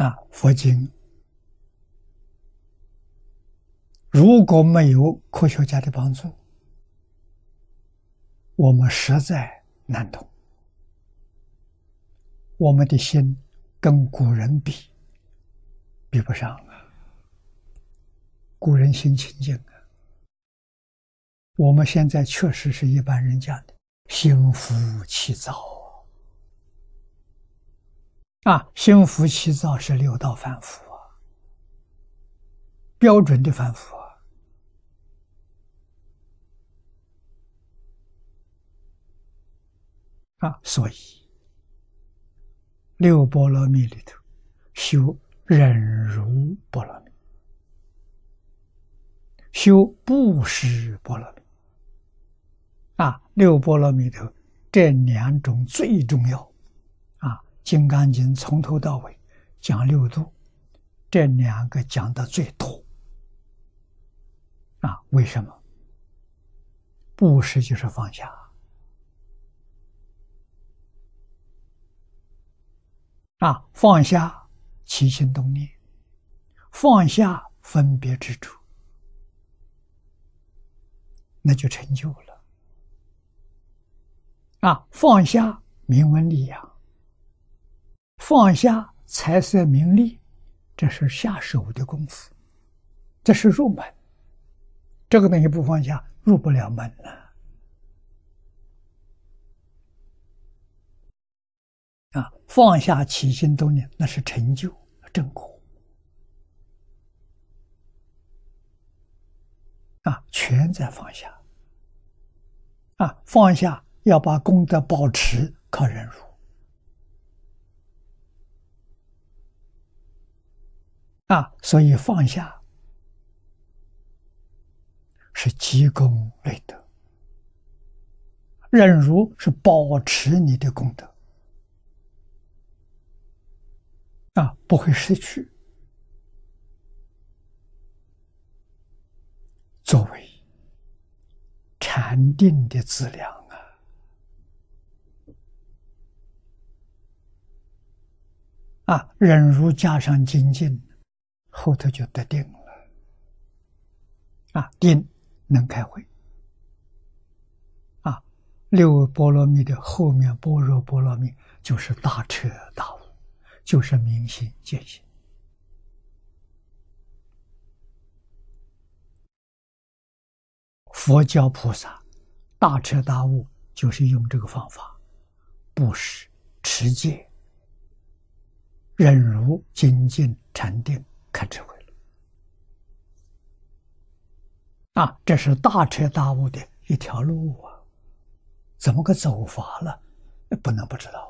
啊，佛经如果没有科学家的帮助，我们实在难懂。我们的心跟古人比，比不上啊。古人心清净啊，我们现在确实是一般人讲的心浮气躁。啊，心浮气躁是六道反复啊，标准的反复啊。啊，所以六波罗蜜里头修忍辱波罗蜜，修布施波罗蜜。啊，六波罗蜜头这两种最重要。《金刚经》从头到尾讲六度，这两个讲的最多啊？为什么？布施就是放下啊，放下起心动念，放下分别之处，那就成就了啊！放下名闻利养。放下财色名利，这是下手的功夫，这是入门。这个东西不放下，入不了门了。啊，放下起心动念，那是成就正果。啊，全在放下。啊，放下要把功德保持，靠忍辱。啊，所以放下是积功累德，忍辱是保持你的功德，啊，不会失去。作为禅定的资粮啊，啊，忍辱加上精进。后头就得定了，啊，定能开会，啊，六波罗蜜的后面般若波罗蜜就是大彻大悟，就是明心见性。佛教菩萨大彻大悟，就是用这个方法，布施、持戒、忍辱、精进、禅定。看智慧了啊！这是大彻大悟的一条路啊！怎么个走法了？不能不知道。